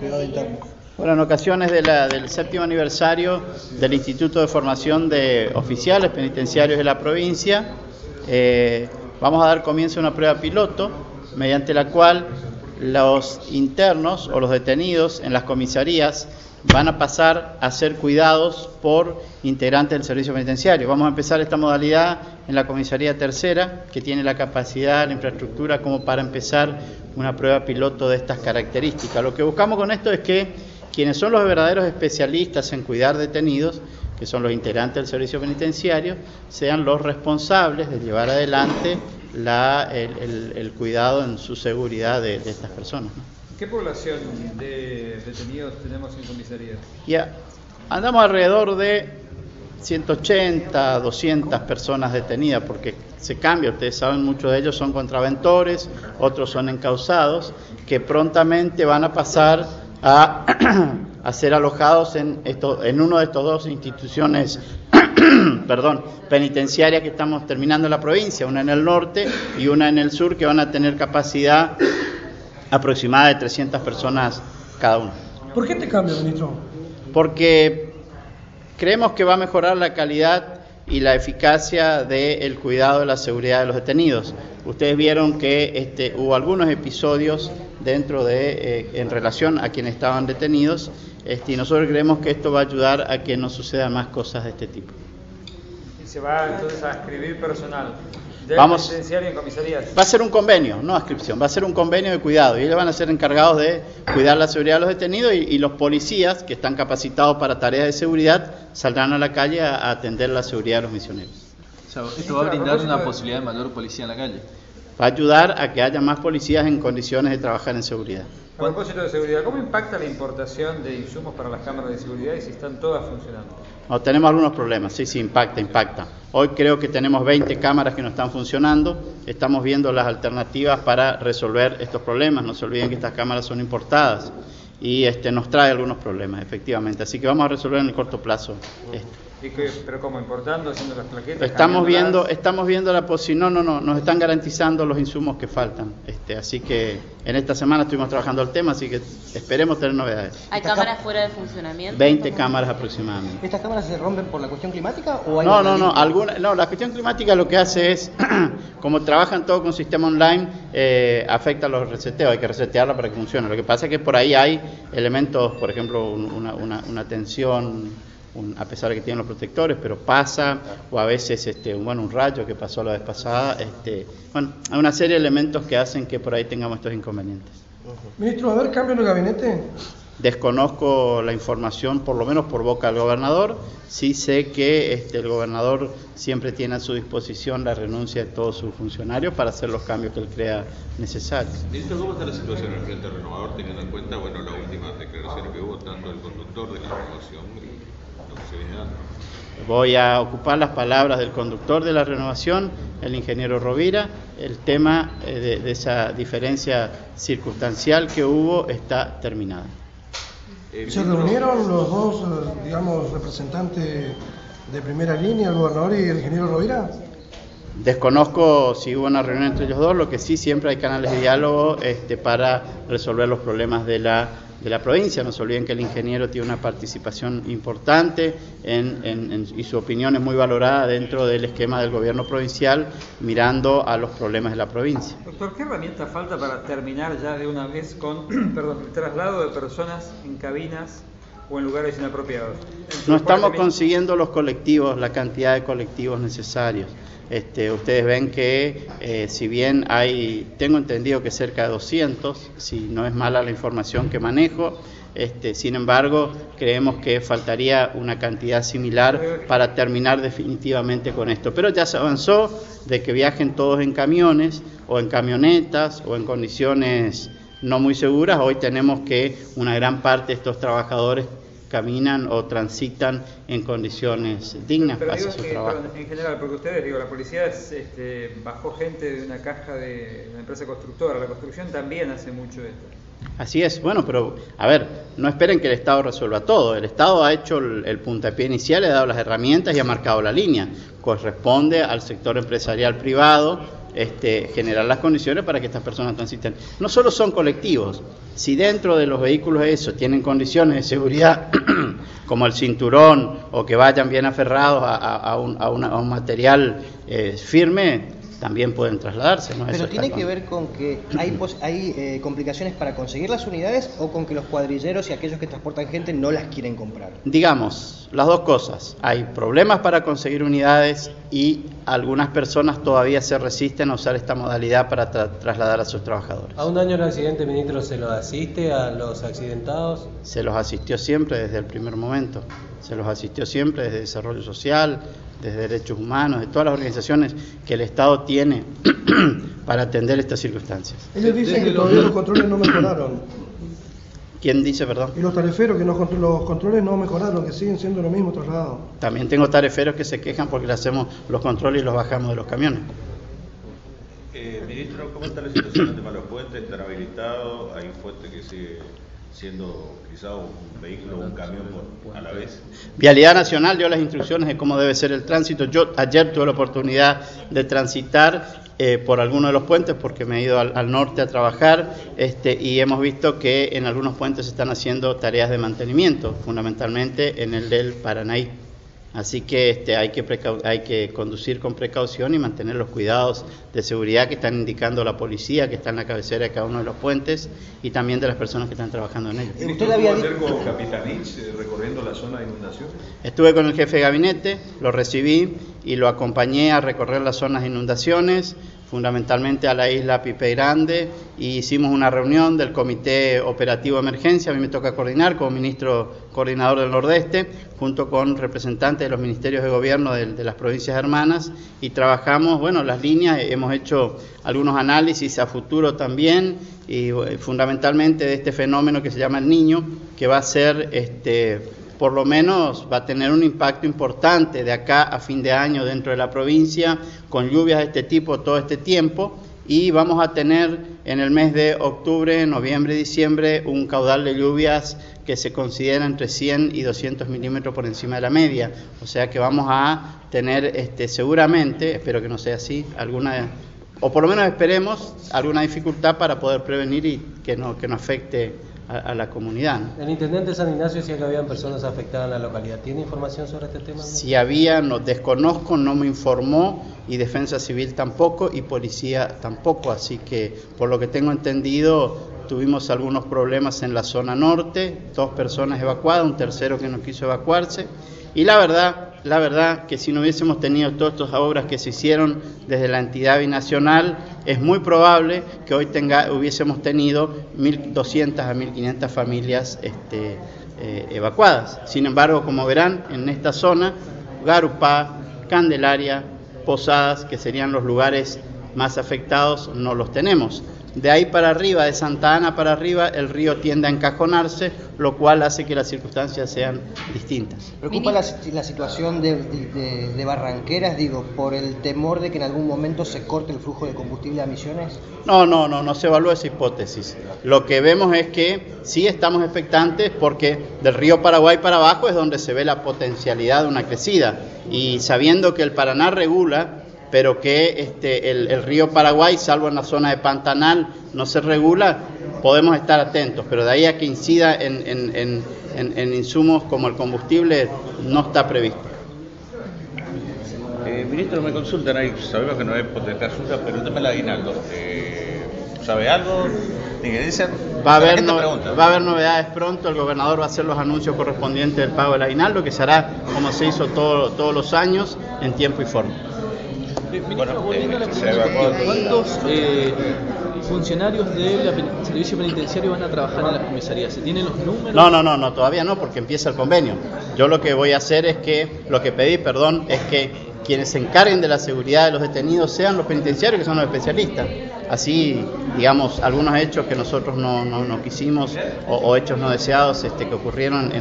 que. Bueno, en ocasiones de la- del séptimo aniversario del Instituto de Formación de Oficiales Penitenciarios de la provincia, eh, vamos a dar comienzo a una prueba piloto mediante la cual los internos o los detenidos en las comisarías van a pasar a ser cuidados por integrantes del servicio penitenciario. Vamos a empezar esta modalidad en la comisaría tercera, que tiene la capacidad, la infraestructura como para empezar una prueba piloto de estas características. Lo que buscamos con esto es que quienes son los verdaderos especialistas en cuidar detenidos, que son los integrantes del servicio penitenciario, sean los responsables de llevar adelante la- el, cuidado en su seguridad de, estas personas. ¿Qué población de detenidos tenemos en comisaría? Ya andamos alrededor de 180, 200 personas detenidas, porque se cambia, ustedes saben, muchos de ellos son contraventores, otros son encausados, que prontamente van a pasar a, ser alojados en, esto, en uno de estos dos instituciones perdón, penitenciarias que estamos terminando en la provincia, una en el norte y una en el sur, que van a tener capacidad aproximada de 300 personas cada uno ¿Por qué este cambio, ministro? porque creemos que va a mejorar la calidad y la eficacia del cuidado de la seguridad de los detenidos. Ustedes vieron que este, hubo algunos episodios dentro de, eh, en relación a quienes estaban detenidos, este, y nosotros creemos que esto va a ayudar a que no sucedan más cosas de este tipo. Y se va entonces a escribir personal Vamos. Va a ser un convenio, no ascripción, va a ser un convenio de cuidado y ellos van a ser encargados de cuidar la seguridad de los detenidos y, y los policías que están capacitados para tareas de seguridad saldrán a la calle a, a atender la seguridad de los misioneros. O sea, esto va a brindar una posibilidad de mayor policía en la calle. Va a ayudar a que haya más policías en condiciones de trabajar en seguridad. A propósito de seguridad, ¿cómo impacta la importación de insumos para las cámaras de seguridad y si están todas funcionando? No, tenemos algunos problemas, sí, sí, impacta, impacta. Hoy creo que tenemos 20 cámaras que no están funcionando, estamos viendo las alternativas para resolver estos problemas. No se olviden que estas cámaras son importadas y este, nos trae algunos problemas, efectivamente. Así que vamos a resolver en el corto plazo esto. ¿Y qué, ¿Pero cómo? ¿Importando? ¿Haciendo las plaquetas? Estamos viendo, estamos viendo la posibilidad, no, no, no, nos están garantizando los insumos que faltan. Este, así que en esta semana estuvimos trabajando el tema, así que esperemos tener novedades. ¿Hay Esta cámaras cam- fuera de funcionamiento? 20 cámaras aproximadamente. ¿Estas cámaras se rompen por la cuestión climática o hay No, no, no, alguna, no, la cuestión climática lo que hace es, como trabajan todo con sistema online, eh, afecta a los reseteos, hay que resetearla para que funcione. Lo que pasa es que por ahí hay elementos, por ejemplo, un- una, una, una tensión, un- a pesar de que tienen los protectores, pero pasa, o a veces este, un- bueno, un rayo que pasó la vez pasada, este, bueno, hay una serie de elementos que hacen que por ahí tengamos estos inconvenientes. Ministro, ¿va a haber cambio en el gabinete? Desconozco la información, por lo menos por boca del gobernador. Sí sé que este, el gobernador siempre tiene a su disposición la renuncia de todos sus funcionarios para hacer los cambios que él crea necesarios. Ministro, ¿cómo está la situación en el Frente Renovador teniendo en cuenta bueno, las últimas declaraciones que hubo tanto del conductor de la renovación Voy a ocupar las palabras del conductor de la renovación, el ingeniero Rovira. El tema eh, de, de esa diferencia circunstancial que hubo está terminada. Eh, ¿Se reunieron los dos, eh, digamos, representantes de primera línea, el gobernador y el ingeniero Rovira? Desconozco si hubo una reunión entre ellos dos, lo que sí siempre hay canales de diálogo este, para resolver los problemas de la, de la provincia. No se olviden que el ingeniero tiene una participación importante en- y su opinión es muy valorada dentro del esquema del gobierno provincial, mirando a los problemas de la provincia. Doctor, ¿qué herramienta falta para terminar ya de una vez con perdón, el traslado de personas en cabinas o en lugares inapropiados? No estamos consiguiendo los colectivos, la cantidad de colectivos necesarios. Este, ustedes ven que eh, si bien hay, tengo entendido que cerca de 200, si no es mala la información que manejo, este, sin embargo creemos que faltaría una cantidad similar para terminar definitivamente con esto. Pero ya se avanzó de que viajen todos en camiones o en camionetas o en condiciones no muy seguras. Hoy tenemos que una gran parte de estos trabajadores caminan o transitan en condiciones dignas Pero hacia digo su que, trabajo. en general, porque ustedes, digo, la policía es, este, bajó gente de una caja de una empresa constructora, la construcción también hace mucho esto. Así es, bueno, pero a ver, no esperen que el Estado resuelva todo. El Estado ha hecho el, el puntapié inicial, le ha dado las herramientas y ha marcado la línea. Corresponde al sector empresarial privado este, generar las condiciones para que estas personas transiten. No solo son colectivos, si dentro de los vehículos eso tienen condiciones de seguridad como el cinturón o que vayan bien aferrados a, un, material eh, firme, también pueden trasladarse. ¿no? Pero tiene que ver con que hay, hay eh, complicaciones para conseguir las unidades o con que los cuadrilleros y aquellos que transportan gente no las quieren comprar. Digamos, las dos cosas. Hay problemas para conseguir unidades y algunas personas todavía se resisten a usar esta modalidad para trasladar a sus trabajadores. ¿A un año el accidente, ministro, se lo asiste a los accidentados? Se los asistió siempre desde el primer momento. Se los asistió siempre desde Desarrollo Social, desde Derechos Humanos, de todas las organizaciones que el Estado tiene para atender estas circunstancias. Ellos dicen que todavía los controles no mejoraron. ¿Quién dice, perdón? Y los tariferos, que no, los controles no mejoraron, que siguen siendo lo mismo trasladados. También tengo tariferos que se quejan porque le hacemos los controles y los bajamos de los camiones. Eh, ministro, ¿cómo está la situación de los puentes? ¿Están habilitados? ¿Hay un puente que sigue siendo quizá un vehículo o un camión a la vez. Vialidad Nacional dio las instrucciones de cómo debe ser el tránsito. Yo ayer tuve la oportunidad de transitar eh, por alguno de los puentes porque me he ido al, norte a trabajar este, y hemos visto que en algunos puentes se están haciendo tareas de mantenimiento, fundamentalmente en el del Paranaí. Así que este, hay, que hay que conducir con precaución y mantener los cuidados de seguridad que están indicando la policía, que está en la cabecera de cada uno de los puentes y también de las personas que están trabajando en ellos. ¿Usted había con Capitanich eh, recorriendo la zona de inundación? Estuve con el jefe de gabinete, lo recibí y lo acompañé a recorrer las zonas de inundaciones fundamentalmente a la isla Pipe Grande, y hicimos una reunión del Comité Operativo de Emergencia, a mí me toca coordinar como ministro coordinador del Nordeste, junto con representantes de los ministerios de gobierno de, las provincias hermanas, y trabajamos, bueno, las líneas, hemos hecho algunos análisis a futuro también, y fundamentalmente de este fenómeno que se llama el niño, que va a ser este por lo menos va a tener un impacto importante de acá a fin de año dentro de la provincia, con lluvias de este tipo todo este tiempo, y vamos a tener en el mes de octubre, noviembre diciembre un caudal de lluvias que se considera entre 100 y 200 milímetros por encima de la media. O sea que vamos a tener este, seguramente, espero que no sea así, alguna, o por lo menos esperemos, alguna dificultad para poder prevenir y que no, que no afecte a, la comunidad. El intendente San Ignacio decía que habían personas afectadas en la localidad. ¿Tiene información sobre este tema? Si había, no desconozco, no me informó y Defensa Civil tampoco y Policía tampoco. Así que, por lo que tengo entendido, tuvimos algunos problemas en la zona norte, dos personas evacuadas, un tercero que no quiso evacuarse. Y la verdad, la verdad que si no hubiésemos tenido todas estas obras que se hicieron desde la entidad binacional, es muy probable que hoy hubiésemos tenido 1.200 a 1.500 familias este, eh, evacuadas. Sin embargo, como verán, en esta zona, Garupá, Candelaria, Posadas, que serían los lugares más afectados, no los tenemos. De ahí para arriba, de Santa Ana para arriba, el río tiende a encajonarse, lo cual hace que las circunstancias sean distintas. ¿Preocupa la, situación de, Barranqueras, digo, por el temor de que en algún momento se corte el flujo de combustible a Misiones? No, no, no, no se evalúa esa hipótesis. Lo que vemos es que sí estamos expectantes porque del río Paraguay para abajo es donde se ve la potencialidad de una crecida. Y sabiendo que el Paraná regula pero que este, el, río Paraguay, salvo en la zona de Pantanal, no se regula, podemos estar atentos, pero de ahí a que incida en, insumos como el combustible, no está previsto. Eh, ministro, me consultan ahí, sabemos que no es potente asunto, pero el tema del aguinaldo, eh, ¿sabe algo? Va a, haber va a haber novedades pronto, el gobernador va a hacer los anuncios correspondientes del pago del aguinaldo, que se hará como se hizo todos los años, en tiempo y forma. ¿Cuántos eh, funcionarios del servicio penitenciario van a trabajar en las comisarías? ¿Se tienen los números? No, no, no, no, todavía no, porque empieza el convenio. Yo lo que voy a hacer es que, lo que pedí, perdón, es que quienes se encarguen de la seguridad de los detenidos sean los penitenciarios, que son los especialistas. Así, digamos, algunos hechos que nosotros no, no, quisimos o, hechos no deseados este, que ocurrieron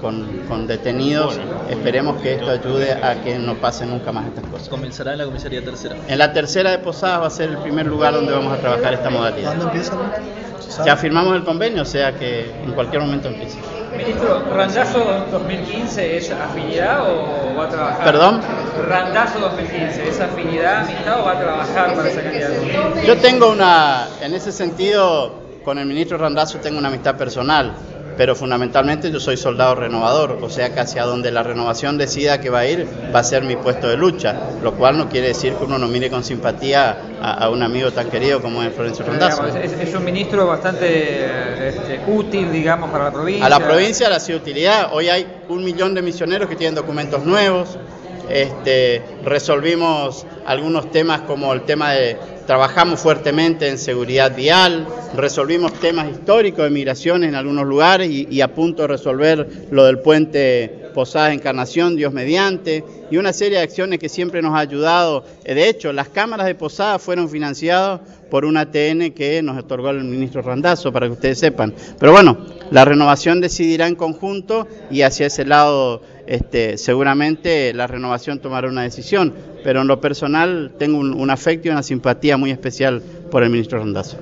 con, detenidos, esperemos que esto ayude a que no pase nunca más estas cosas. ¿Comenzará en la comisaría tercera? En la tercera de Posadas va a ser el primer lugar donde vamos a trabajar esta modalidad. ¿Cuándo empieza? Ya firmamos el convenio, o sea que en cualquier momento empieza. Ministro, ¿Randazo 2015 es afinidad o va a trabajar? ¿Perdón? ¿Randazo 2015 es afinidad, amistad o va a trabajar para esa candidatura? Yo tengo una, en ese sentido, con el ministro Randazzo tengo una amistad personal, pero fundamentalmente yo soy soldado renovador, o sea que hacia donde la renovación decida que va a ir va a ser mi puesto de lucha, lo cual no quiere decir que uno no mire con simpatía a, a un amigo tan querido como es Florencio Randazzo. Es un ministro bastante este, útil, digamos, para la provincia. A la provincia le ha sido utilidad. Hoy hay un millón de misioneros que tienen documentos nuevos. Este, resolvimos algunos temas como el tema de trabajamos fuertemente en seguridad vial, resolvimos temas históricos de migración en algunos lugares y, a punto de resolver lo del puente Posada Encarnación, Dios mediante, y una serie de acciones que siempre nos ha ayudado. De hecho, las cámaras de Posada fueron financiadas por un ATN que nos otorgó el ministro Randazzo, para que ustedes sepan. Pero bueno, la renovación decidirá en conjunto y hacia ese lado este, seguramente la renovación tomará una decisión, pero en lo personal tengo un, un afecto y una simpatía muy especial por el ministro Randazzo.